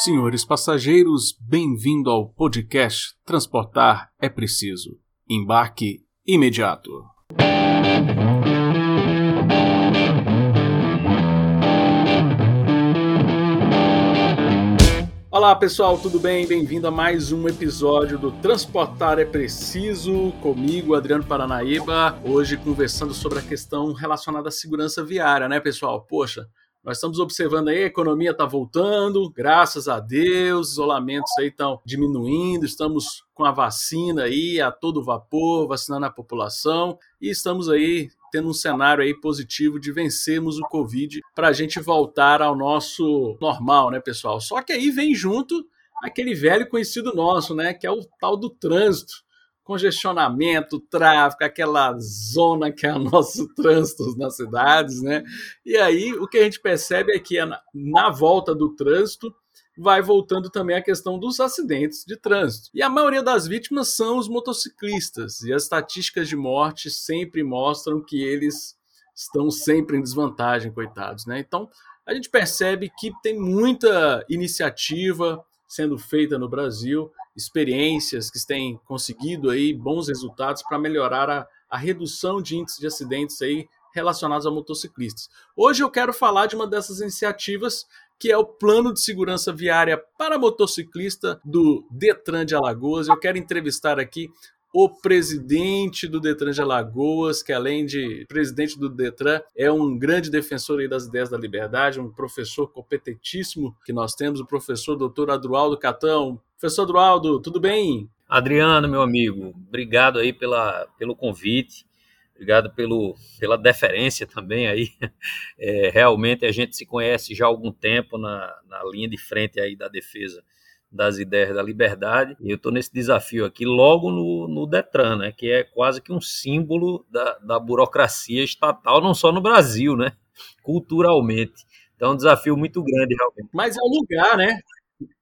Senhores passageiros, bem-vindo ao podcast Transportar é Preciso. Embarque imediato. Olá pessoal, tudo bem? Bem-vindo a mais um episódio do Transportar é Preciso, comigo, Adriano Paranaíba, hoje conversando sobre a questão relacionada à segurança viária, né pessoal? Poxa, nós estamos observando aí, a economia está voltando, graças a Deus, isolamentos aí estão diminuindo, estamos com a vacina aí a todo vapor, vacinando a população e estamos aí tendo um cenário aí positivo de vencermos o Covid para a gente voltar ao nosso normal, né, pessoal? Só que aí vem junto aquele velho conhecido nosso, né, que é o tal do trânsito congestionamento, tráfego, aquela zona que é o nosso trânsito nas cidades, né? E aí o que a gente percebe é que na volta do trânsito vai voltando também a questão dos acidentes de trânsito. E a maioria das vítimas são os motociclistas, e as estatísticas de morte sempre mostram que eles estão sempre em desvantagem, coitados, né? Então, a gente percebe que tem muita iniciativa sendo feita no Brasil experiências que têm conseguido aí bons resultados para melhorar a, a redução de índices de acidentes aí relacionados a motociclistas. Hoje eu quero falar de uma dessas iniciativas que é o Plano de Segurança Viária para Motociclista do Detran de Alagoas. Eu quero entrevistar aqui o presidente do Detran de Alagoas, que além de presidente do Detran, é um grande defensor das ideias da liberdade, um professor competentíssimo que nós temos, o professor doutor Adroaldo Catão. Professor Adroaldo, tudo bem? Adriano, meu amigo, obrigado aí pela, pelo convite, obrigado pelo, pela deferência também aí. É, realmente a gente se conhece já há algum tempo na, na linha de frente aí da defesa das ideias da liberdade. E eu estou nesse desafio aqui logo no, no, Detran, né, que é quase que um símbolo da, da burocracia estatal, não só no Brasil, né, culturalmente. Então é um desafio muito grande, realmente. Mas é um lugar, né?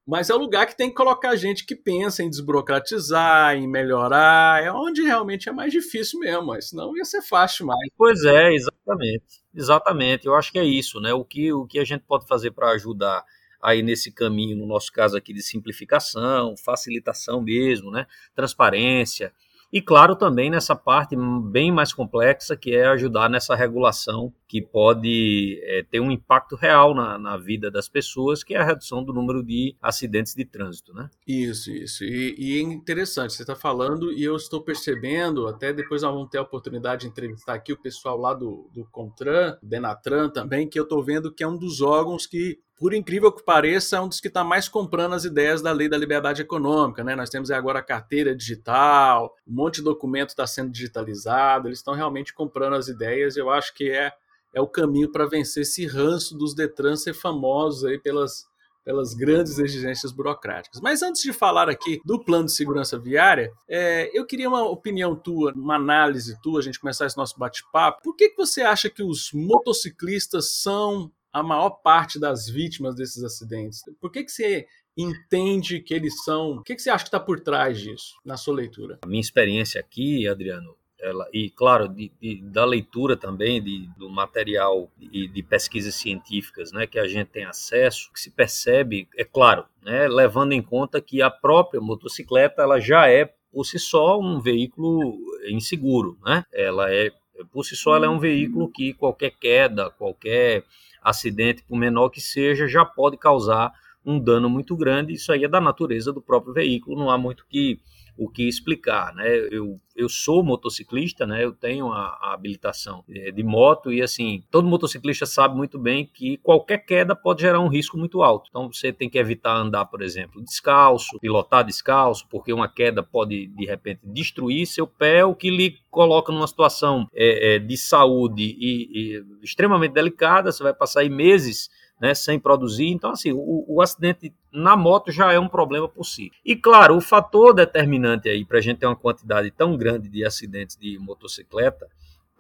Mas é o um lugar que tem que colocar gente que pensa em desburocratizar, em melhorar. É onde realmente é mais difícil mesmo, mas senão ia ser fácil mais. Pois é, exatamente. Exatamente. Eu acho que é isso, né? O que, o que a gente pode fazer para ajudar aí nesse caminho, no nosso caso aqui, de simplificação, facilitação mesmo, né? transparência, e, claro, também nessa parte bem mais complexa, que é ajudar nessa regulação que pode é, ter um impacto real na, na, vida das pessoas, que é a redução do número de acidentes de trânsito, né? Isso, isso. E, e é interessante, você está falando, e eu estou percebendo, até depois vamos ter a oportunidade de entrevistar aqui o pessoal lá do, do Contran, Denatran também, que eu estou vendo que é um dos órgãos que por incrível que pareça, é um dos que está mais comprando as ideias da lei da liberdade econômica. Né? Nós temos agora a carteira digital, um monte de documento está sendo digitalizado, eles estão realmente comprando as ideias. Eu acho que é, é o caminho para vencer esse ranço dos Detran ser famosos aí pelas, pelas grandes exigências burocráticas. Mas antes de falar aqui do plano de segurança viária, é, eu queria uma opinião tua, uma análise tua, a gente começar esse nosso bate-papo. Por que, que você acha que os motociclistas são a maior parte das vítimas desses acidentes? Por que, que você entende que eles são. O que, que você acha que está por trás disso, na sua leitura? A minha experiência aqui, Adriano, ela, e claro, de, de, da leitura também de, do material e de, pesquisas científicas né, que a gente tem acesso, que se percebe, é claro, né, levando em conta que a própria motocicleta ela já é por si só um veículo inseguro, né? Ela é por si só ela é um veículo que qualquer queda, qualquer acidente, por menor que seja, já pode causar um dano muito grande. Isso aí é da natureza do próprio veículo, não há muito que o que explicar, né? Eu, eu sou motociclista, né? Eu tenho a, a, habilitação eh, de moto e assim, todo motociclista sabe muito bem que qualquer queda pode gerar um risco muito alto. Então você tem que evitar andar, por exemplo, descalço, pilotar descalço, porque uma queda pode de repente destruir seu pé, o que lhe coloca numa situação é, é, de saúde e, e extremamente delicada. Você vai passar aí meses né, sem produzir. Então, assim, o, o, acidente na moto já é um problema por si. E, claro, o fator determinante aí para a gente ter uma quantidade tão grande de acidentes de motocicleta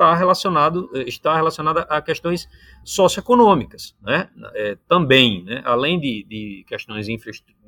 está relacionado, eh, está relacionada a questões socioeconômicas, né? É, também, né? além de, de questões de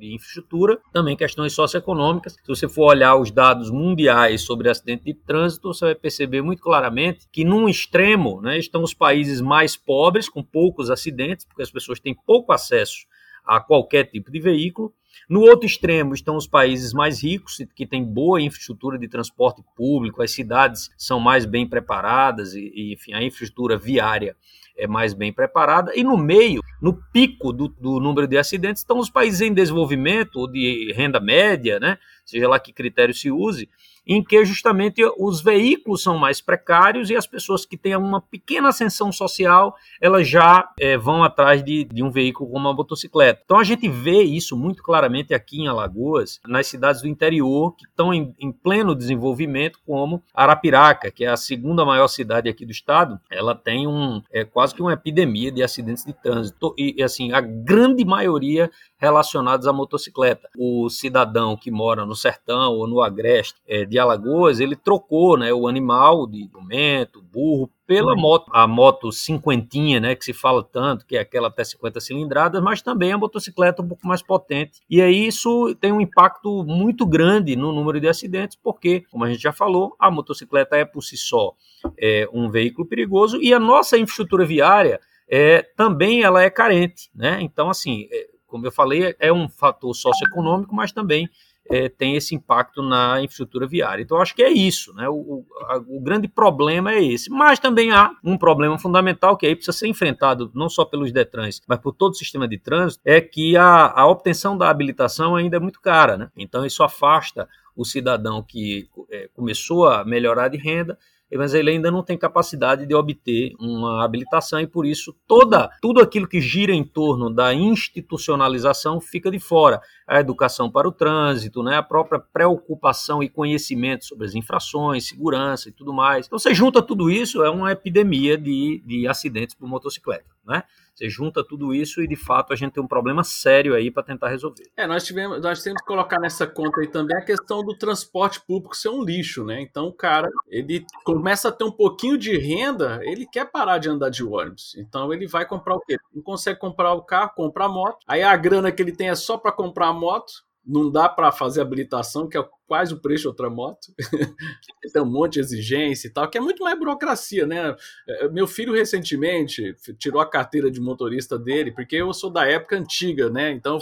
infraestrutura, também questões socioeconômicas. Se você for olhar os dados mundiais sobre acidente de trânsito, você vai perceber muito claramente que num extremo né, estão os países mais pobres, com poucos acidentes, porque as pessoas têm pouco acesso a qualquer tipo de veículo. No outro extremo estão os países mais ricos, que têm boa infraestrutura de transporte público, as cidades são mais bem preparadas, e, enfim, a infraestrutura viária é mais bem preparada. E no meio, no pico do, do número de acidentes, estão os países em desenvolvimento ou de renda média, né? seja lá que critério se use, em que justamente os veículos são mais precários e as pessoas que têm uma pequena ascensão social, elas já é, vão atrás de, de, um veículo como uma motocicleta. Então a gente vê isso muito claramente aqui em Alagoas, nas cidades do interior que estão em, em pleno desenvolvimento, como Arapiraca, que é a segunda maior cidade aqui do estado, ela tem um é, quase que uma epidemia de acidentes de trânsito e assim a grande maioria relacionados à motocicleta. O cidadão que mora no sertão ou no agreste é, de Alagoas, ele trocou né, o animal de jumento, burro, pela moto, a moto cinquentinha, né, que se fala tanto, que é aquela até 50 cilindradas, mas também a motocicleta um pouco mais potente. E aí isso tem um impacto muito grande no número de acidentes, porque, como a gente já falou, a motocicleta é por si só é, um veículo perigoso e a nossa infraestrutura viária é, também ela é carente, né? Então, assim, é, como eu falei, é um fator socioeconômico, mas também é, tem esse impacto na infraestrutura viária. Então, acho que é isso, né? O, a, o, grande problema é esse. Mas também há um problema fundamental que aí precisa ser enfrentado não só pelos Detrans, mas por todo o sistema de trânsito, é que a, a obtenção da habilitação ainda é muito cara, né? Então, isso afasta o cidadão que é, começou a melhorar de renda mas ele ainda não tem capacidade de obter uma habilitação e por isso toda tudo aquilo que gira em torno da institucionalização fica de fora. A educação para o trânsito, né, a própria preocupação e conhecimento sobre as infrações, segurança e tudo mais. Então você junta tudo isso, é uma epidemia de, de acidentes por motocicleta, né? Você junta tudo isso e, de fato, a gente tem um problema sério aí para tentar resolver. É, nós, tivemos, nós temos que colocar nessa conta aí também a questão do transporte público ser um lixo, né? Então, o cara, ele começa a ter um pouquinho de renda, ele quer parar de andar de ônibus. Então, ele vai comprar o quê? Não consegue comprar o carro, comprar a moto. Aí a grana que ele tem é só para comprar moto não dá para fazer habilitação, que é quase o preço de outra moto. Tem um monte de exigência e tal, que é muito mais burocracia, né? É, meu filho recentemente tirou a carteira de motorista dele, porque eu sou da época antiga, né? Então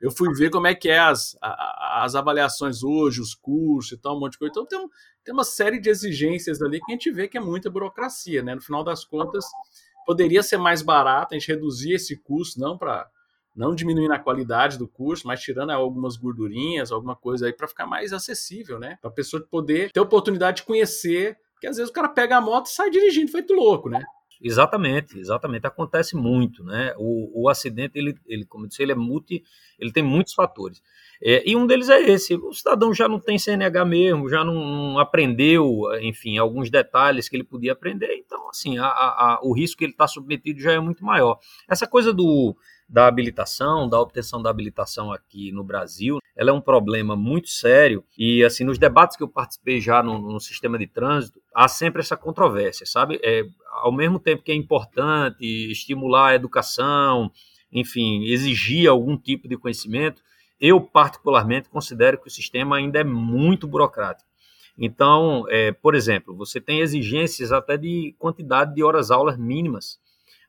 eu fui ver como é que é as, as avaliações hoje, os cursos e tal, um monte de coisa. Então tem, tem uma série de exigências ali que a gente vê que é muita burocracia, né? No final das contas, poderia ser mais barato, a gente reduzir esse custo, não para não diminuindo a qualidade do curso, mas tirando algumas gordurinhas, alguma coisa aí para ficar mais acessível, né? Para a pessoa poder ter oportunidade de conhecer, porque às vezes o cara pega a moto e sai dirigindo feito louco, né? Exatamente, exatamente. Acontece muito, né? O, o acidente, ele, ele, como eu disse, ele é multi, ele tem muitos fatores. É, e um deles é esse: o cidadão já não tem CNH mesmo, já não, não aprendeu, enfim, alguns detalhes que ele podia aprender. Então, assim, a, a, o risco que ele está submetido já é muito maior. Essa coisa do da habilitação, da obtenção da habilitação aqui no Brasil, ela é um problema muito sério e, assim, nos debates que eu participei já no, no sistema de trânsito, há sempre essa controvérsia, sabe? É, ao mesmo tempo que é importante estimular a educação, enfim, exigir algum tipo de conhecimento, eu particularmente considero que o sistema ainda é muito burocrático. Então, é, por exemplo, você tem exigências até de quantidade de horas-aulas mínimas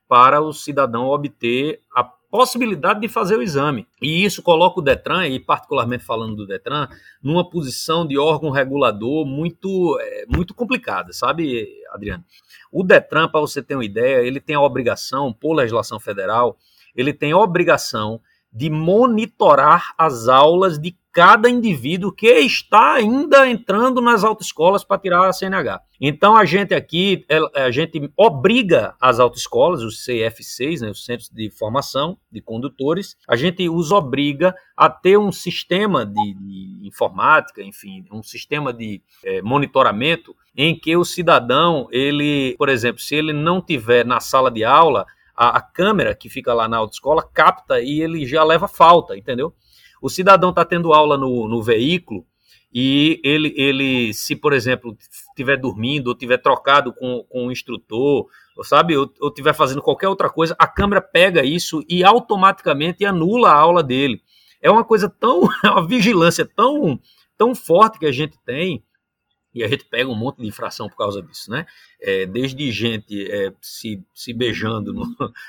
para o cidadão obter a possibilidade de fazer o exame. E isso coloca o Detran, e particularmente falando do Detran, numa posição de órgão regulador muito, é, muito complicada, sabe, Adriano? O Detran, para você ter uma ideia, ele tem a obrigação, por legislação federal, ele tem a obrigação de monitorar as aulas de cada indivíduo que está ainda entrando nas autoescolas para tirar a CNH. Então a gente aqui, a gente obriga as autoescolas, os CF6, né, os Centros de Formação de Condutores, a gente os obriga a ter um sistema de, de informática, enfim, um sistema de é, monitoramento em que o cidadão, ele, por exemplo, se ele não tiver na sala de aula, a, a câmera que fica lá na autoescola capta e ele já leva falta, entendeu? O cidadão está tendo aula no, no veículo e ele, ele, se por exemplo, estiver dormindo ou estiver trocado com, com o instrutor, sabe, ou estiver fazendo qualquer outra coisa, a câmera pega isso e automaticamente anula a aula dele. É uma coisa tão, é uma vigilância tão, tão forte que a gente tem e a gente pega um monte de infração por causa disso, né? É, desde gente é, se, se beijando no,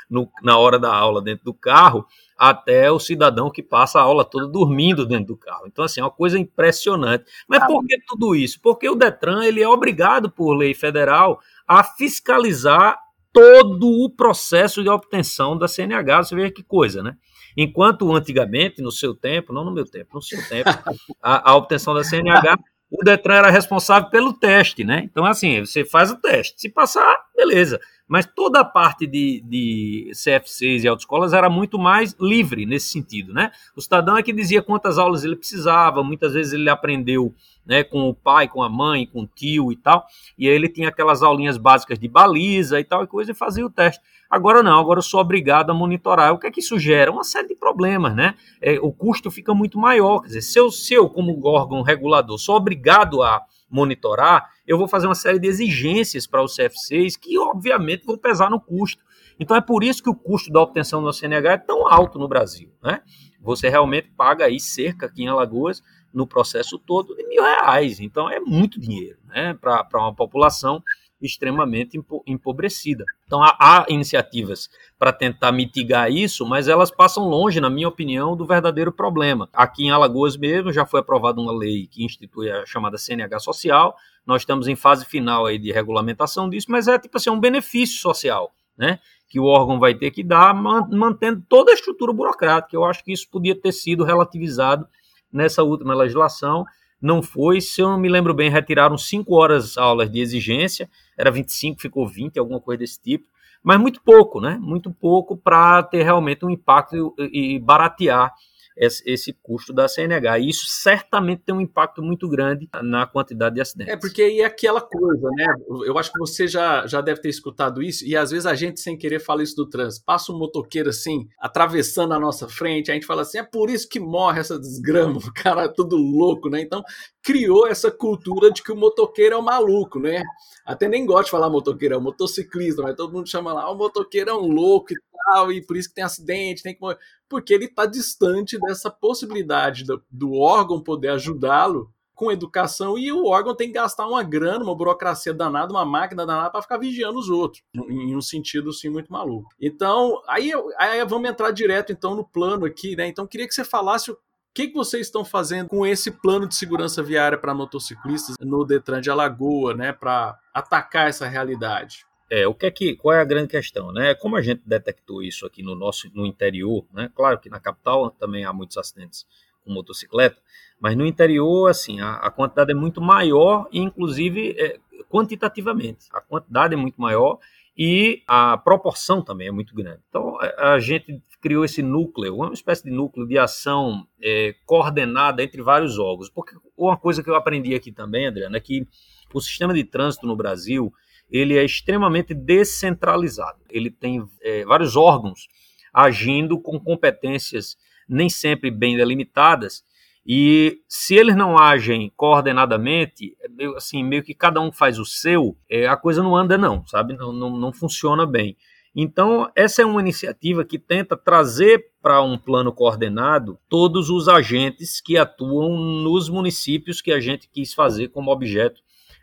no, na hora da aula dentro do carro, até o cidadão que passa a aula toda dormindo dentro do carro. Então, assim, é uma coisa impressionante. Mas ah, por que tudo isso? Porque o Detran ele é obrigado por lei federal a fiscalizar todo o processo de obtenção da CNH. Você vê que coisa, né? Enquanto antigamente, no seu tempo, não no meu tempo, no seu tempo, a, a obtenção da CNH o Detran era responsável pelo teste, né? Então, assim, você faz o teste. Se passar, beleza. Mas toda a parte de, de CFCs e autoescolas era muito mais livre nesse sentido, né? O cidadão é que dizia quantas aulas ele precisava, muitas vezes ele aprendeu né, com o pai, com a mãe, com o tio e tal, e aí ele tinha aquelas aulinhas básicas de baliza e tal e coisa e fazia o teste. Agora não, agora eu sou obrigado a monitorar. O que é que isso gera? Uma série de problemas, né? É, o custo fica muito maior. Quer dizer, se eu, se eu, como órgão regulador, sou obrigado a monitorar, eu vou fazer uma série de exigências para os CFCs que, obviamente, vão pesar no custo. Então é por isso que o custo da obtenção do CNH é tão alto no Brasil, né? Você realmente paga aí cerca aqui em Alagoas no processo todo de mil reais. Então é muito dinheiro, né? Para uma população extremamente empobrecida. Então há, há iniciativas para tentar mitigar isso, mas elas passam longe, na minha opinião, do verdadeiro problema. Aqui em Alagoas mesmo já foi aprovada uma lei que institui a chamada CNH social. Nós estamos em fase final aí de regulamentação disso, mas é tipo assim um benefício social, né? Que o órgão vai ter que dar, mantendo toda a estrutura burocrática. Eu acho que isso podia ter sido relativizado nessa última legislação não foi, se eu não me lembro bem, retiraram 5 horas aulas de exigência, era 25, ficou 20, alguma coisa desse tipo, mas muito pouco, né? Muito pouco para ter realmente um impacto e, e baratear esse, custo da CNH. E isso certamente tem um impacto muito grande na quantidade de acidentes. É, porque aí é aquela coisa, né? Eu acho que você já, já deve ter escutado isso, e às vezes a gente, sem querer, fala isso do trânsito. Passa um motoqueiro assim, atravessando a nossa frente, a gente fala assim: é por isso que morre essa desgrama, o cara é tudo louco, né? Então, criou essa cultura de que o motoqueiro é um maluco, né? Até nem gosto de falar motoqueiro, é um motociclista, mas todo mundo chama lá, ah, o motoqueiro é um louco e tal, e por isso que tem acidente, tem que morrer. Porque ele está distante dessa possibilidade do, do órgão poder ajudá-lo com educação e o órgão tem que gastar uma grana, uma burocracia danada, uma máquina danada para ficar vigiando os outros, em um sentido assim muito maluco. Então, aí, aí vamos entrar direto então no plano aqui, né? Então, queria que você falasse o que, que vocês estão fazendo com esse plano de segurança viária para motociclistas no Detran de Alagoa, né, para atacar essa realidade? É, o que é que, qual é a grande questão, né? Como a gente detectou isso aqui no nosso no interior, né? Claro que na capital também há muitos acidentes com motocicleta, mas no interior, assim, a, a quantidade é muito maior, inclusive é, quantitativamente. A quantidade é muito maior e a proporção também é muito grande. Então, a, a gente criou esse núcleo, uma espécie de núcleo de ação é, coordenada entre vários órgãos. Porque uma coisa que eu aprendi aqui também, Adriano, é que o sistema de trânsito no Brasil ele é extremamente descentralizado. Ele tem é, vários órgãos agindo com competências nem sempre bem delimitadas, e se eles não agem coordenadamente, assim, meio que cada um faz o seu, é, a coisa não anda não, sabe? Não, não, não funciona bem. Então, essa é uma iniciativa que tenta trazer para um plano coordenado todos os agentes que atuam nos municípios que a gente quis fazer como objeto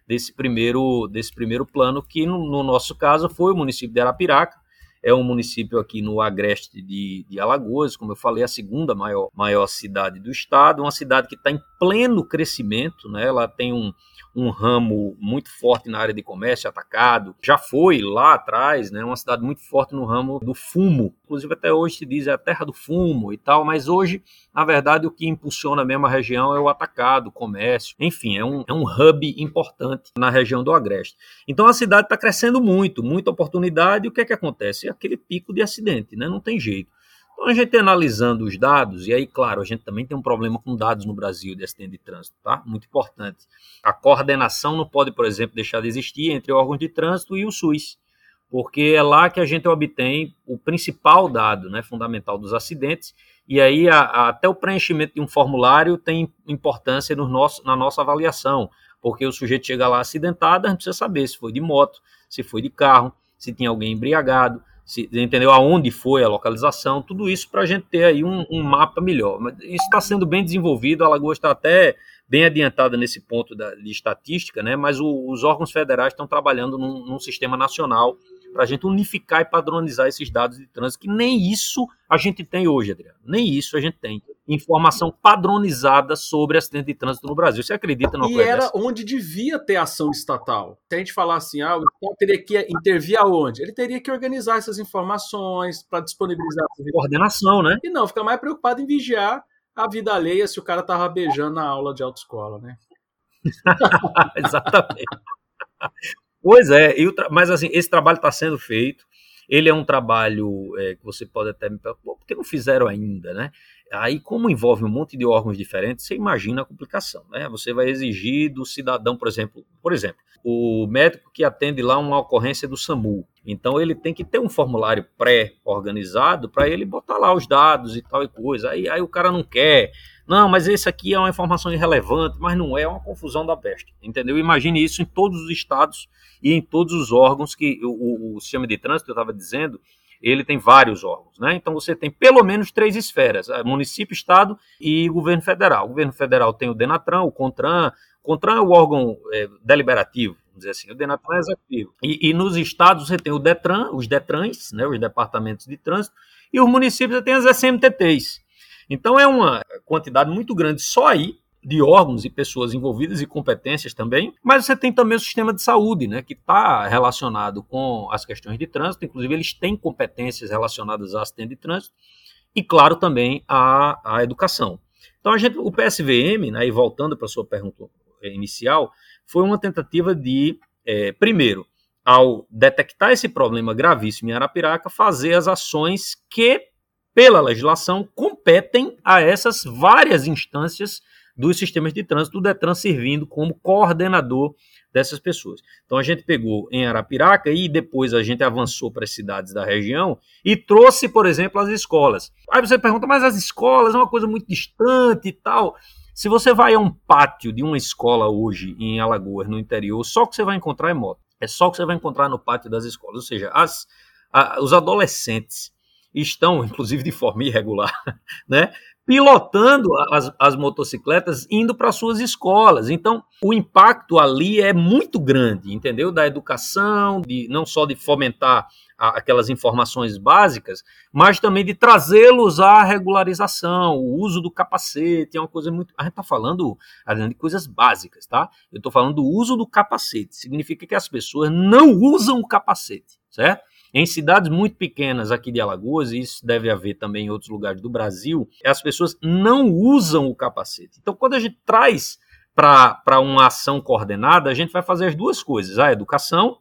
desse primeiro, desse primeiro plano, que no, no nosso caso foi o município de Arapiraca, é um município aqui no agreste de, de, Alagoas, como eu falei, a segunda maior, maior cidade do estado, uma cidade que está em pleno crescimento, né? ela tem um, um ramo muito forte na área de comércio, atacado. Já foi lá atrás, né, uma cidade muito forte no ramo do fumo. Inclusive até hoje se diz é a terra do fumo e tal, mas hoje, na verdade, o que impulsiona mesmo a região é o atacado, o comércio. Enfim, é um, é um hub importante na região do Agreste. Então a cidade está crescendo muito, muita oportunidade. E o que é que acontece? Aquele pico de acidente, né? Não tem jeito. Então, a gente analisando os dados, e aí, claro, a gente também tem um problema com dados no Brasil de acidente de trânsito, tá? Muito importante. A coordenação não pode, por exemplo, deixar de existir entre órgãos de trânsito e o SUS, porque é lá que a gente obtém o principal dado, né, fundamental dos acidentes, e aí a, a, até o preenchimento de um formulário tem importância no nosso, na nossa avaliação, porque o sujeito chega lá acidentado, a gente precisa saber se foi de moto, se foi de carro, se tem alguém embriagado, se, entendeu aonde foi a localização, tudo isso para a gente ter aí um, um mapa melhor. Mas isso está sendo bem desenvolvido, a Alagoas está até bem adiantada nesse ponto da, de estatística, né? mas o, os órgãos federais estão trabalhando num, num sistema nacional para a gente unificar e padronizar esses dados de trânsito, que nem isso a gente tem hoje, Adriano. Nem isso a gente tem. Informação padronizada sobre acidente de trânsito no Brasil. Você acredita no E era dessa? onde devia ter ação estatal. Se a gente falar assim, ah, o Estado teria que intervir aonde? Ele teria que organizar essas informações para disponibilizar. Coordenação, né? E não, fica mais preocupado em vigiar a vida alheia se o cara tava beijando na aula de autoescola, né? Exatamente. Pois é, mas assim, esse trabalho está sendo feito. Ele é um trabalho é, que você pode até me perguntar, por que não fizeram ainda, né? Aí, como envolve um monte de órgãos diferentes, você imagina a complicação, né? Você vai exigir do cidadão, por exemplo, por exemplo, o médico que atende lá uma ocorrência do SAMU. Então, ele tem que ter um formulário pré-organizado para ele botar lá os dados e tal e coisa. Aí, aí o cara não quer, não, mas esse aqui é uma informação irrelevante, mas não é, é uma confusão da peste, entendeu? Imagine isso em todos os estados e em todos os órgãos que o, o, o sistema de trânsito, eu estava dizendo, ele tem vários órgãos, né? Então você tem pelo menos três esferas: município, estado e governo federal. O governo federal tem o Denatran, o Contran. O Contran é o órgão é, deliberativo, vamos dizer assim, o Denatran é executivo. E, e, nos estados você tem o Detran, os Detrans, né, os departamentos de trânsito, e os municípios você tem as SMTTs. Então é uma quantidade muito grande só aí de órgãos e pessoas envolvidas e competências também, mas você tem também o sistema de saúde, né, que está relacionado com as questões de trânsito, inclusive eles têm competências relacionadas a acidente de trânsito, e claro também a, a educação. Então a gente, o PSVM, né, e voltando para a sua pergunta inicial, foi uma tentativa de, é, primeiro, ao detectar esse problema gravíssimo em Arapiraca, fazer as ações que, pela legislação, competem a essas várias instâncias dos sistemas de trânsito, o Detran servindo como coordenador dessas pessoas. Então a gente pegou em Arapiraca e depois a gente avançou para as cidades da região e trouxe, por exemplo, as escolas. Aí você pergunta, mas as escolas é uma coisa muito distante e tal. Se você vai a um pátio de uma escola hoje em Alagoas, no interior, só o que você vai encontrar é moto. É só o que você vai encontrar no pátio das escolas. Ou seja, as, a, os adolescentes estão, inclusive de forma irregular, né, pilotando as, as motocicletas indo para suas escolas. Então, o impacto ali é muito grande, entendeu? Da educação, de não só de fomentar a, aquelas informações básicas, mas também de trazê-los à regularização, o uso do capacete, é uma coisa muito. A gente está falando de coisas básicas, tá? Eu estou falando do uso do capacete. Significa que as pessoas não usam o capacete, certo? Em cidades muito pequenas aqui de Alagoas, e isso deve haver também em outros lugares do Brasil, as pessoas não usam o capacete. Então, quando a gente traz para uma ação coordenada, a gente vai fazer as duas coisas: a educação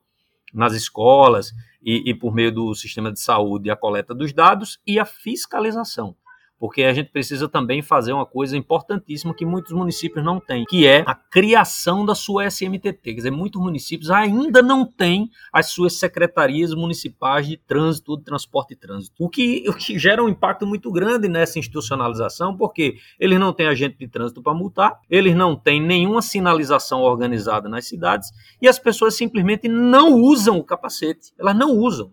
nas escolas e, e por meio do sistema de saúde, a coleta dos dados e a fiscalização porque a gente precisa também fazer uma coisa importantíssima que muitos municípios não têm, que é a criação da sua SMTT. Quer dizer, muitos municípios ainda não têm as suas secretarias municipais de trânsito, de transporte e trânsito, o que, o que gera um impacto muito grande nessa institucionalização, porque eles não têm agente de trânsito para multar, eles não têm nenhuma sinalização organizada nas cidades e as pessoas simplesmente não usam o capacete. Elas não usam.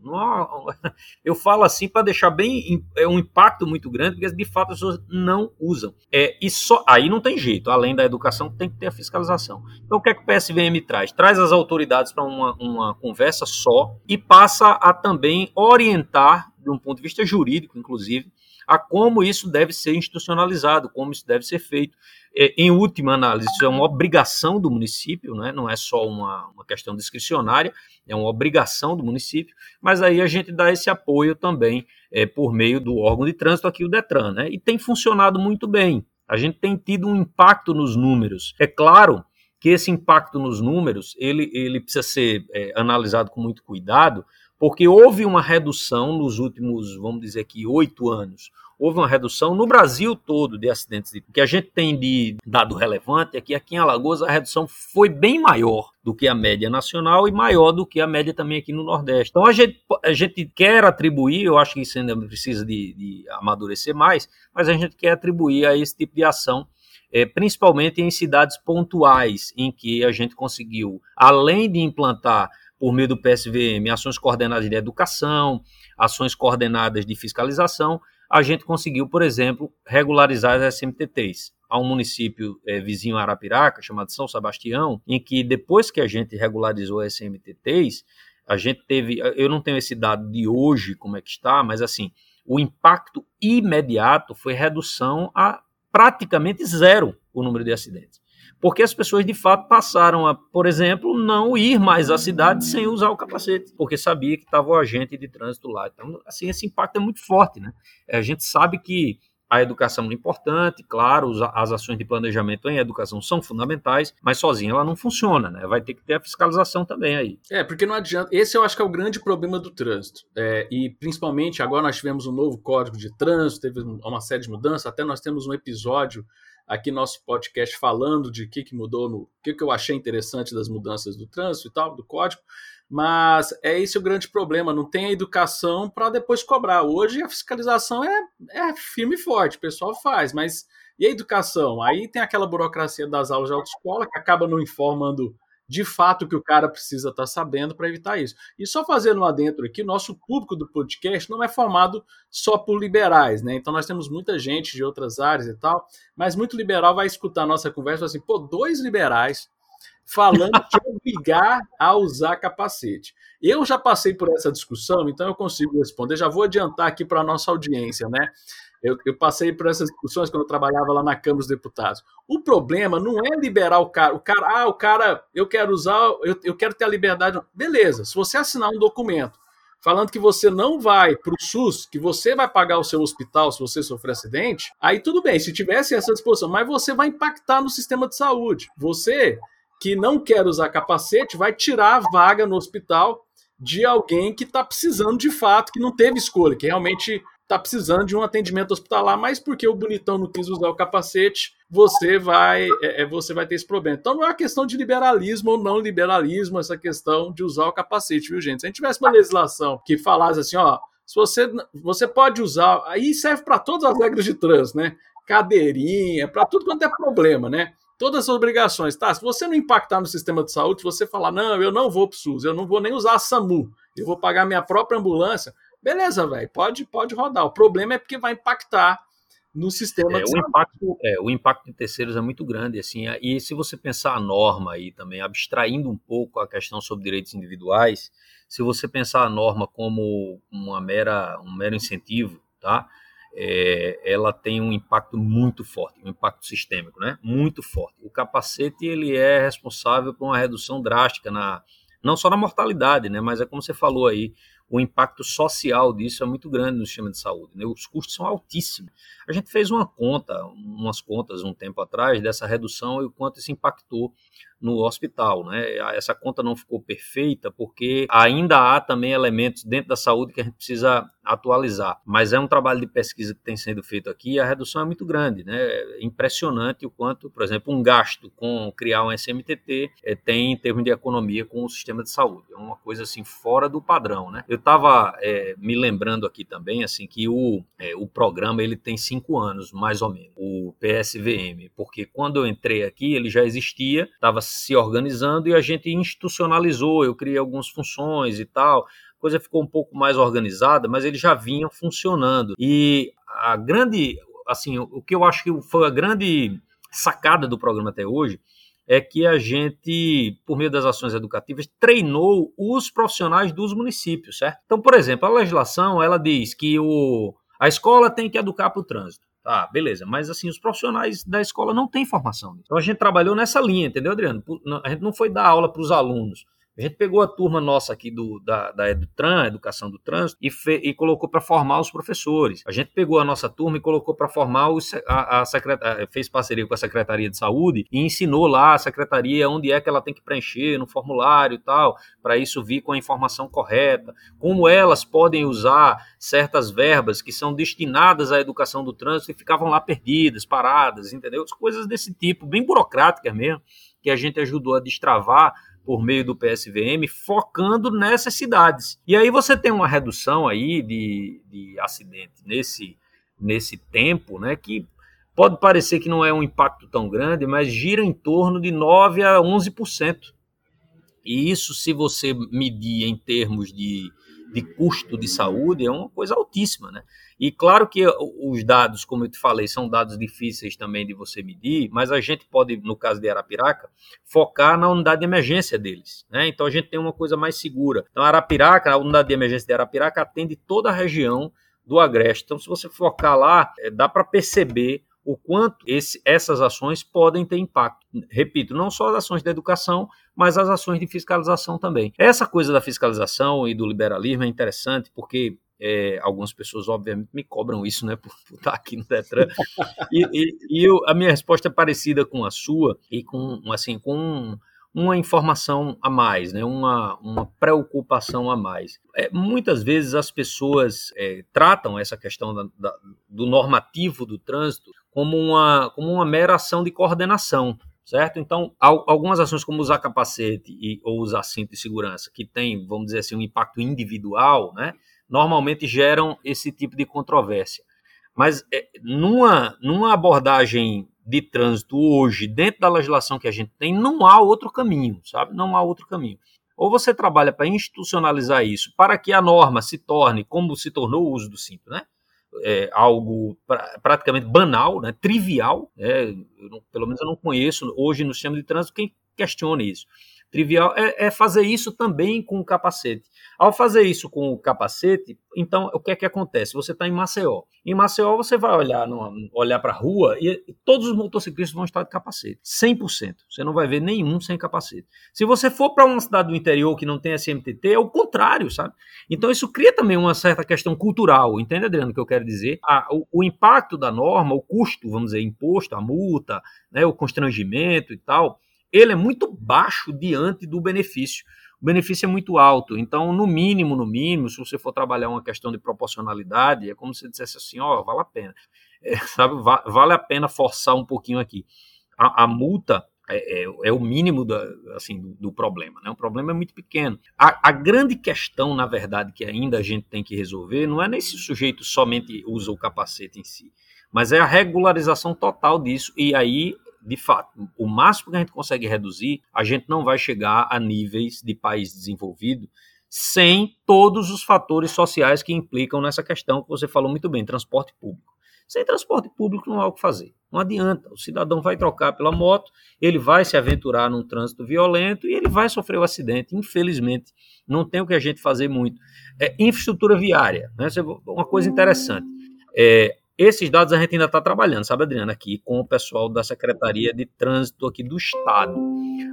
Eu falo assim para deixar bem é um impacto muito grande, porque de fato as pessoas não usam. É, e só aí não tem jeito, além da educação, tem que ter a fiscalização. Então o que é que o PSVM traz? Traz as autoridades para uma, uma conversa só e passa a também orientar, de um ponto de vista jurídico, inclusive, a como isso deve ser institucionalizado, como isso deve ser feito. É, em última análise, isso é uma obrigação do município, né? não é só uma, uma questão discricionária, é uma obrigação do município, mas aí a gente dá esse apoio também é, por meio do órgão de trânsito aqui, o DETRAN, né? e tem funcionado muito bem. A gente tem tido um impacto nos números. É claro que esse impacto nos números ele, ele precisa ser é, analisado com muito cuidado, porque houve uma redução nos últimos, vamos dizer aqui, oito anos. Houve uma redução no Brasil todo de acidentes. O que a gente tem de dado relevante é que aqui em Alagoas a redução foi bem maior do que a média nacional e maior do que a média também aqui no Nordeste. Então a gente, a gente quer atribuir, eu acho que isso ainda precisa de, de amadurecer mais, mas a gente quer atribuir a esse tipo de ação é, principalmente em cidades pontuais, em que a gente conseguiu, além de implantar por meio do PSVM, ações coordenadas de educação, ações coordenadas de fiscalização, a gente conseguiu, por exemplo, regularizar as SMTTs. Há um município é, vizinho a Arapiraca, chamado São Sebastião, em que depois que a gente regularizou as SMTTs, a gente teve, eu não tenho esse dado de hoje, como é que está, mas assim, o impacto imediato foi redução a praticamente zero o número de acidentes porque as pessoas de fato passaram a, por exemplo, não ir mais à cidade sem usar o capacete, porque sabia que estava o agente de trânsito lá. Então, assim, esse impacto é muito forte, né? É, a gente sabe que a educação é importante, claro, as ações de planejamento em educação são fundamentais, mas sozinha ela não funciona, né? Vai ter que ter a fiscalização também aí. É, porque não adianta. Esse eu acho que é o grande problema do trânsito. É, e principalmente agora nós tivemos um novo código de trânsito, teve uma série de mudanças, até nós temos um episódio aqui nosso podcast falando de o que, que mudou, o que, que eu achei interessante das mudanças do trânsito e tal, do código. Mas é esse o grande problema, não tem a educação para depois cobrar. Hoje a fiscalização é, é firme e forte, o pessoal faz, mas e a educação? Aí tem aquela burocracia das aulas de autoescola que acaba não informando de fato que o cara precisa estar tá sabendo para evitar isso. E só fazendo um adentro aqui, nosso público do podcast não é formado só por liberais, né? Então nós temos muita gente de outras áreas e tal, mas muito liberal vai escutar a nossa conversa assim, pô, dois liberais falando de obrigar a usar capacete. Eu já passei por essa discussão, então eu consigo responder. Já vou adiantar aqui para a nossa audiência, né? Eu, eu, passei por essas discussões quando eu trabalhava lá na Câmara dos Deputados. O problema não é liberar o cara. O cara, ah, o cara, eu quero usar, eu, eu quero ter a liberdade. Beleza, se você assinar um documento falando que você não vai para o SUS, que você vai pagar o seu hospital se você sofrer acidente, aí tudo bem, se tivesse essa disposição, mas você vai impactar no sistema de saúde. Você que não quer usar capacete vai tirar a vaga no hospital de alguém que está precisando de fato, que não teve escolha, que realmente está precisando de um atendimento hospitalar, mas porque o bonitão não quis usar o capacete, você vai, é, é, você vai ter esse problema. Então não é uma questão de liberalismo ou não liberalismo, essa questão de usar o capacete, viu, gente? Se a gente tivesse uma legislação que falasse assim, ó, se você, você pode usar, aí serve para todas as regras de trânsito, né? Cadeirinha, para tudo quanto é problema, né? Todas as obrigações, tá? Se você não impactar no sistema de saúde, se você falar, não, eu não vou para o SUS, eu não vou nem usar a SAMU, eu vou pagar minha própria ambulância, beleza, velho, pode, pode rodar. O problema é porque vai impactar no sistema. É, o, impacto, é, o impacto de terceiros é muito grande, assim, e se você pensar a norma aí também, abstraindo um pouco a questão sobre direitos individuais, se você pensar a norma como uma mera, um mero incentivo, tá? É, ela tem um impacto muito forte, um impacto sistêmico, né? Muito forte. O capacete ele é responsável por uma redução drástica na não só na mortalidade, né? Mas é como você falou aí, o impacto social disso é muito grande no sistema de saúde. Né? Os custos são altíssimos. A gente fez uma conta, umas contas um tempo atrás, dessa redução e o quanto isso impactou no hospital. Né? Essa conta não ficou perfeita porque ainda há também elementos dentro da saúde que a gente precisa atualizar. Mas é um trabalho de pesquisa que tem sendo feito aqui e a redução é muito grande. Né? É impressionante o quanto, por exemplo, um gasto com criar um SMTT é, tem em termos de economia com o sistema de saúde. É uma coisa assim fora do padrão. Né? Eu estava é, me lembrando aqui também assim que o, é, o programa ele tem cinco anos, mais ou menos, o PSVM, porque quando eu entrei aqui ele já existia, estava se organizando e a gente institucionalizou, eu criei algumas funções e tal, a coisa ficou um pouco mais organizada, mas eles já vinham funcionando. E a grande, assim, o que eu acho que foi a grande sacada do programa até hoje é que a gente, por meio das ações educativas, treinou os profissionais dos municípios, certo? Então, por exemplo, a legislação, ela diz que o, a escola tem que educar para o trânsito. Tá, beleza. Mas assim, os profissionais da escola não têm formação. Então a gente trabalhou nessa linha, entendeu, Adriano? A gente não foi dar aula para os alunos. A gente pegou a turma nossa aqui do, da, da Edutran, Educação do Trânsito, e, fe, e colocou para formar os professores. A gente pegou a nossa turma e colocou para formar os, a, a fez parceria com a Secretaria de Saúde e ensinou lá a secretaria onde é que ela tem que preencher no formulário e tal, para isso vir com a informação correta, como elas podem usar certas verbas que são destinadas à educação do trânsito e ficavam lá perdidas, paradas, entendeu? Coisas desse tipo, bem burocráticas mesmo, que a gente ajudou a destravar por meio do PSVM, focando nessas cidades. E aí você tem uma redução aí de, de nesse, nesse tempo, né, que pode parecer que não é um impacto tão grande, mas gira em torno de 9 a 11%. E isso, se você medir em termos de, de custo de saúde, é uma coisa altíssima, né? E claro que os dados, como eu te falei, são dados difíceis também de você medir, mas a gente pode, no caso de Arapiraca, focar na unidade de emergência deles. Né? Então a gente tem uma coisa mais segura. Então, Arapiraca, a unidade de emergência de Arapiraca atende toda a região do Agreste. Então, se você focar lá, é, dá para perceber o quanto esse, essas ações podem ter impacto. Repito, não só as ações da educação, mas as ações de fiscalização também. Essa coisa da fiscalização e do liberalismo é interessante porque é, algumas pessoas, obviamente, me cobram isso, né, por, por estar aqui no Detran. e, e, e eu, a minha resposta é parecida com a sua e com, assim, com uma informação a mais, né, uma, uma preocupação a mais. É, muitas vezes as pessoas é, tratam essa questão da, da, do normativo do trânsito como uma, como uma mera ação de coordenação certo? Então, algumas ações como usar capacete e, ou usar cinto de segurança, que tem, vamos dizer assim, um impacto individual, né? Normalmente geram esse tipo de controvérsia. Mas é, numa, numa abordagem de trânsito hoje, dentro da legislação que a gente tem, não há outro caminho, sabe? Não há outro caminho. Ou você trabalha para institucionalizar isso, para que a norma se torne, como se tornou o uso do cinto, né? É, algo pra, praticamente banal, né? trivial. Né? Não, pelo menos eu não conheço hoje no sistema de trânsito quem questione isso trivial, é, é, fazer isso também com o capacete. Ao fazer isso com o capacete, então o que é que acontece? Você está em Maceió. Em Maceió você vai olhar, olhar para a rua e todos os motociclistas vão estar de capacete. 100%. Você não vai ver nenhum sem capacete. Se você for para uma cidade do interior que não tem SMTT, é o contrário, sabe? Então isso cria também uma certa questão cultural, entende, Adriano, o que eu quero dizer? Ah, o, o impacto da norma, o custo, vamos dizer, imposto, a multa, né, o constrangimento e tal, ele é muito baixo diante do benefício. O benefício é muito alto. Então, no mínimo, no mínimo, se você for trabalhar uma questão de proporcionalidade, é como se dissesse assim, ó, oh, vale a pena. É, sabe, vale a pena forçar um pouquinho aqui. A, a multa é, é, é, o mínimo da, assim, do, do, problema. Né? O problema é muito pequeno. A, a, grande questão, na verdade, que ainda a gente tem que resolver, não é nem se o sujeito somente usa o capacete em si, mas é a regularização total disso. E aí de fato, o máximo que a gente consegue reduzir, a gente não vai chegar a níveis de país desenvolvido sem todos os fatores sociais que implicam nessa questão que você falou muito bem, transporte público. Sem transporte público não há o que fazer. Não adianta. O cidadão vai trocar pela moto, ele vai se aventurar num trânsito violento e ele vai sofrer o um acidente. Infelizmente, não tem o que a gente fazer muito. É infraestrutura viária. Né? Uma coisa interessante. É, esses dados a gente ainda está trabalhando, sabe, Adriana, aqui com o pessoal da Secretaria de Trânsito aqui do Estado.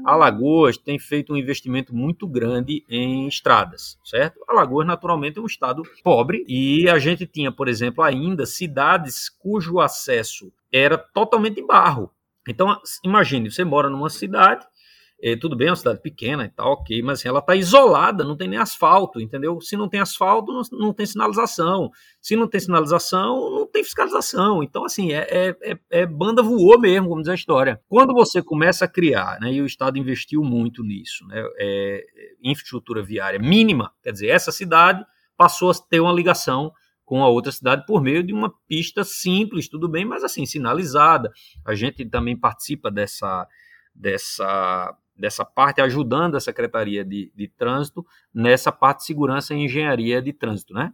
Alagoas tem feito um investimento muito grande em estradas, certo? Alagoas, naturalmente, é um estado pobre e a gente tinha, por exemplo, ainda cidades cujo acesso era totalmente barro. Então, imagine, você mora numa cidade é, tudo bem, é uma cidade pequena e tal, ok, mas assim, ela está isolada, não tem nem asfalto, entendeu? Se não tem asfalto, não, não, tem sinalização. Se não tem sinalização, não tem fiscalização. Então, assim, é, é, é, é banda voou mesmo, como diz a história. Quando você começa a criar, né, e o Estado investiu muito nisso, né, é, infraestrutura viária mínima, quer dizer, essa cidade passou a ter uma ligação com a outra cidade por meio de uma pista simples, tudo bem, mas assim, sinalizada. A gente também participa dessa, dessa dessa parte, ajudando a Secretaria de, de Trânsito nessa parte de segurança e engenharia de trânsito, né?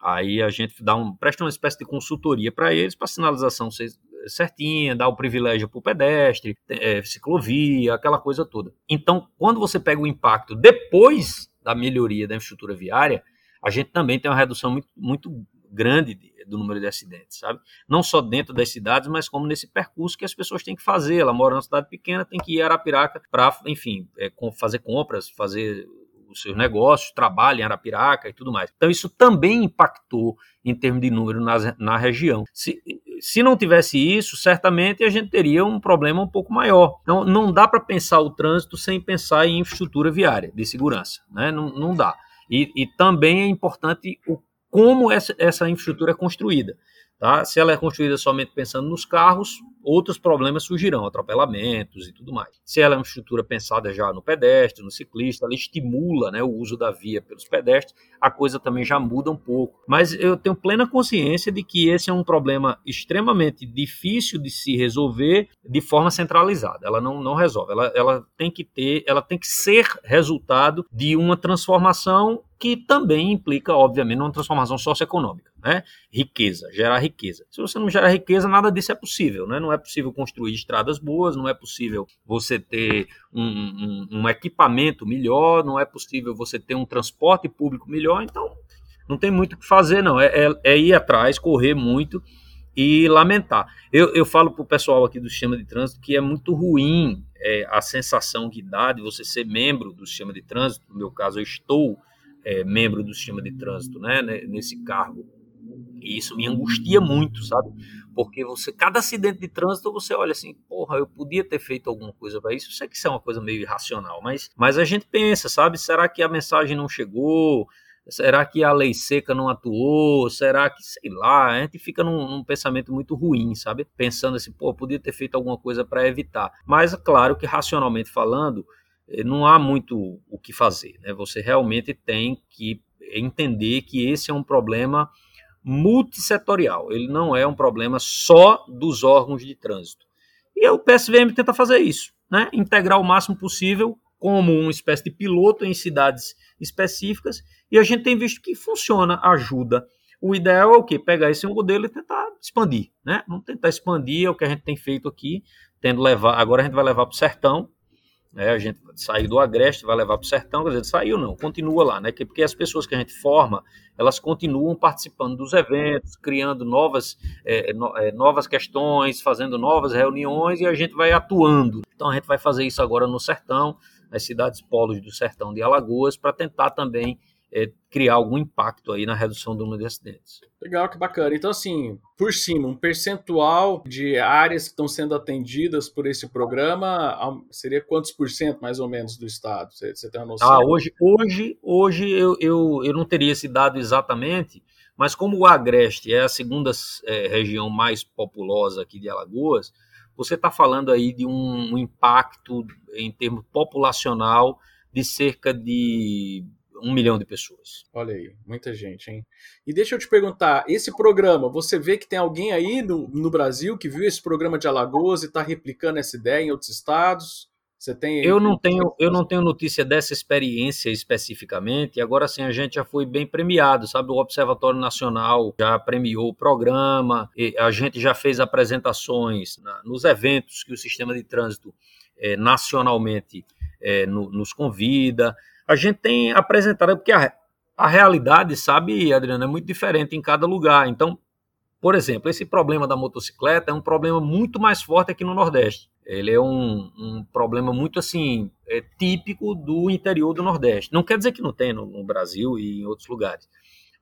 Aí a gente dá um, presta uma espécie de consultoria para eles, para sinalização ser certinha, dá o privilégio para o pedestre, é, ciclovia, aquela coisa toda. Então, quando você pega o impacto depois da melhoria da infraestrutura viária, a gente também tem uma redução muito, muito grande do número de acidentes, sabe? Não só dentro das cidades, mas como nesse percurso que as pessoas têm que fazer. Ela mora numa cidade pequena, tem que ir a Arapiraca para, enfim, é, fazer compras, fazer os seus negócios, trabalho em Arapiraca e tudo mais. Então, isso também impactou em termos de número na, na região. Se, se não tivesse isso, certamente a gente teria um problema um pouco maior. Então, não dá para pensar o trânsito sem pensar em infraestrutura viária de segurança, né? não, não dá. E, e também é importante o como essa, essa infraestrutura é construída. Tá? Se ela é construída somente pensando nos carros, outros problemas surgirão, atropelamentos e tudo mais. Se ela é uma estrutura pensada já no pedestre, no ciclista, ela estimula né, o uso da via pelos pedestres, a coisa também já muda um pouco. Mas eu tenho plena consciência de que esse é um problema extremamente difícil de se resolver de forma centralizada. Ela não, não resolve. Ela, ela tem que ter, ela tem que ser resultado de uma transformação que também implica, obviamente, uma transformação socioeconômica, né? Riqueza, gerar riqueza. Se você não gerar riqueza, nada disso é possível, né? Não é possível construir estradas boas, não é possível você ter um, um, um equipamento melhor, não é possível você ter um transporte público melhor, então não tem muito o que fazer, não. É, é, é ir atrás, correr muito e lamentar. Eu, eu falo para o pessoal aqui do sistema de trânsito que é muito ruim é, a sensação que dá de você ser membro do sistema de trânsito. No meu caso, eu estou é, membro do sistema de trânsito, né, nesse cargo. E isso me angustia muito, sabe? Porque você, cada acidente de trânsito, você olha assim, porra, eu podia ter feito alguma coisa para isso. Eu sei que isso é uma coisa meio irracional, mas, mas a gente pensa, sabe? Será que a mensagem não chegou? Será que a lei seca não atuou? Será que, sei lá, a gente fica num, num pensamento muito ruim, sabe? Pensando assim, pô, podia ter feito alguma coisa para evitar. Mas, é claro que racionalmente falando, eh, não há muito o que fazer. Né? Você realmente tem que entender que esse é um problema multissetorial. Ele não é um problema só dos órgãos de trânsito. E o PSVM tenta fazer isso, né? integrar o máximo possível como uma espécie de piloto em cidades específicas, e a gente tem visto que funciona, ajuda. O ideal é o quê? Pegar esse modelo e tentar expandir, né? Vamos tentar expandir, é o que a gente tem feito aqui, tendo levar, agora a gente vai levar para o sertão, né? A gente saiu do Agreste, vai levar para o sertão, quer dizer, saiu não, continua lá, né? Porque as pessoas que a gente forma, elas continuam participando dos eventos, criando novas, é, no, é, novas questões, fazendo novas reuniões e a gente vai atuando. Então a gente vai fazer isso agora no sertão, nas cidades polos do sertão de Alagoas, para tentar também é, criar algum impacto aí na redução do número de acidentes. Legal, que bacana. Então, assim, por cima, um percentual de áreas que estão sendo atendidas por esse programa seria quantos por cento, mais ou menos, do estado? Você, você tem uma noção? Ah, hoje, hoje, hoje eu, eu, eu não teria esse dado exatamente, mas como o Agreste é a segunda é, região mais populosa aqui de Alagoas, você está falando aí de um, um impacto em termos populacional de cerca de um milhão de pessoas. Olha aí, muita gente, hein? E deixa eu te perguntar, esse programa, você vê que tem alguém aí no, no Brasil que viu esse programa de Alagoas e está replicando essa ideia em outros estados? Você tem eu não tenho eu não tenho notícia dessa experiência especificamente. Agora sim a gente já foi bem premiado, sabe? O Observatório Nacional já premiou o programa. a gente já fez apresentações na, nos eventos que o sistema de trânsito é, nacionalmente é, no, nos convida a gente tem apresentado, porque a, a realidade, sabe, Adriano, é muito diferente em cada lugar. Então, por exemplo, esse problema da motocicleta é um problema muito mais forte aqui no Nordeste. Ele é um, um problema muito assim é, típico do interior do Nordeste. Não quer dizer que não tem no, no Brasil e em outros lugares,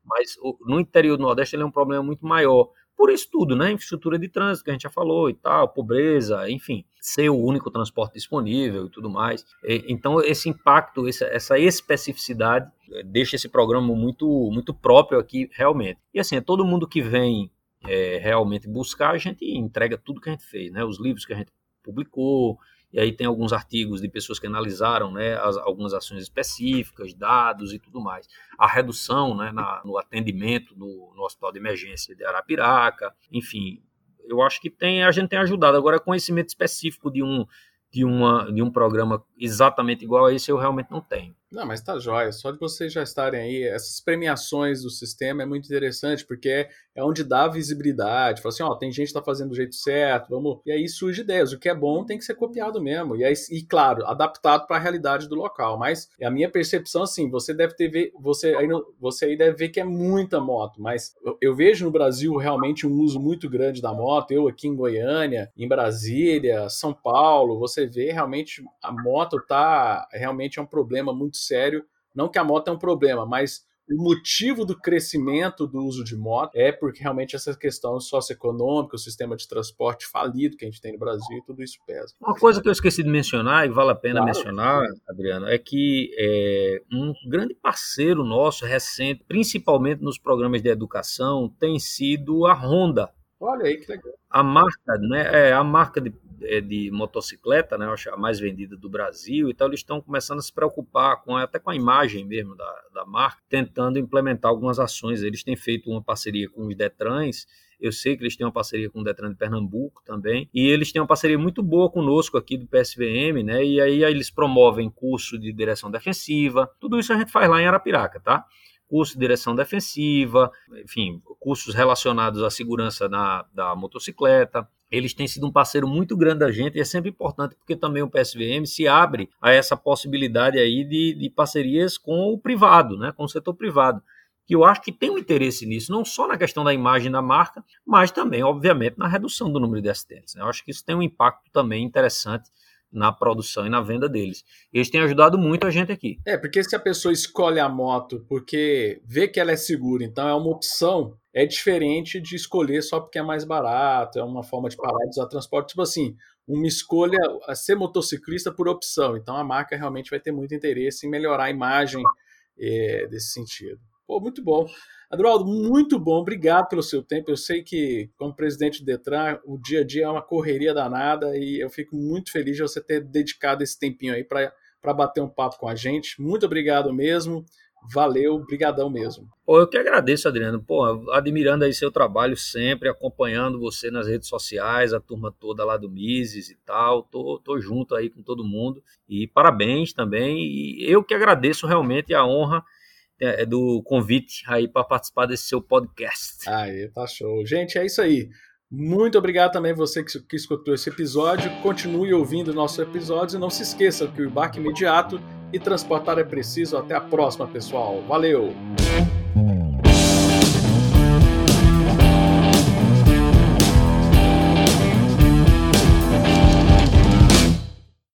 mas o, no interior do Nordeste ele é um problema muito maior por isso tudo, né? Infraestrutura de trânsito que a gente já falou e tal, pobreza, enfim, ser o único transporte disponível e tudo mais. Então, esse impacto, essa especificidade é, deixa esse programa muito, muito próprio aqui, realmente. E assim, é todo mundo que vem é, realmente buscar, a gente entrega tudo que a gente fez, né? Os livros que a gente publicou, e aí tem alguns artigos de pessoas que analisaram né, as, algumas ações específicas, dados e tudo mais. A redução né, na, no atendimento no, no Hospital de Emergência de Arapiraca, enfim, eu acho que tem, a gente tem ajudado. Agora, conhecimento específico de um, de, uma, de um programa exatamente igual a esse, eu realmente não tenho. Não, mas tá jóia. Só de vocês já estarem aí, essas premiações do sistema é muito interessante, porque é, é onde dá visibilidade. Fala assim, ó, tem gente que tá fazendo do jeito certo, vamos. E aí surge ideias. O que é bom tem que ser copiado mesmo. E, aí, e claro, adaptado para a realidade do local. Mas a minha percepção, assim, você deve ter você aí, você aí deve ver que é muita moto, mas eu, eu vejo no Brasil realmente um uso muito grande da moto. Eu aqui em Goiânia, em Brasília, São Paulo, você vê realmente a moto tá realmente é um problema muito sério. Não que a moto é um problema, mas o motivo do crescimento do uso de moto é porque realmente essa questão socioeconômica, o sistema de transporte falido que a gente tem no Brasil, tudo isso pesa. Uma coisa que eu esqueci de mencionar, e vale a pena claro. mencionar, Adriano, é que é, um grande parceiro nosso recente, principalmente nos programas de educação, tem sido a Honda. Olha aí que legal. A marca, né? É, a marca de, de motocicleta, né? A mais vendida do Brasil. Então eles estão começando a se preocupar com até com a imagem mesmo da, da marca, tentando implementar algumas ações. Eles têm feito uma parceria com os Detrans eu sei que eles têm uma parceria com o Detran de Pernambuco também, e eles têm uma parceria muito boa conosco aqui do PSVM, né? E aí, aí eles promovem curso de direção defensiva, tudo isso a gente faz lá em Arapiraca, tá? curso de direção defensiva, enfim, cursos relacionados à segurança na, da motocicleta. Eles têm sido um parceiro muito grande da gente e é sempre importante porque também o PSVM se abre a essa possibilidade aí de, de parcerias com o privado, né, com o setor privado que eu acho que tem um interesse nisso, não só na questão da imagem da marca, mas também, obviamente, na redução do número de acidentes. Né? Eu acho que isso tem um impacto também interessante na produção e na venda deles. Eles têm ajudado muito a gente aqui. É, porque se a pessoa escolhe a moto porque vê que ela é segura, então é uma opção, é diferente de escolher só porque é mais barato, é uma forma de parar de usar transporte. Tipo assim, uma escolha a ser motociclista por opção. Então a marca realmente vai ter muito interesse em melhorar a imagem é, desse sentido. Pô, muito bom. Adroaldo, muito bom, obrigado pelo seu tempo. Eu sei que, como presidente do Detran, o dia a dia é uma correria danada e eu fico muito feliz de você ter dedicado esse tempinho aí para bater um papo com a gente. Muito obrigado mesmo. Valeu, brigadão mesmo. Pô, eu que agradeço, Adriano. Pô, admirando aí seu trabalho sempre, acompanhando você nas redes sociais, a turma toda lá do Mises e tal. Tô, tô junto aí com todo mundo. E parabéns também. E eu que agradeço realmente a honra é, é do convite aí para participar desse seu podcast. Aí, tá show. Gente, é isso aí. Muito obrigado também você que, que escutou esse episódio. Continue ouvindo nossos episódios e não se esqueça que o embarque imediato e transportar é preciso. Até a próxima, pessoal. Valeu!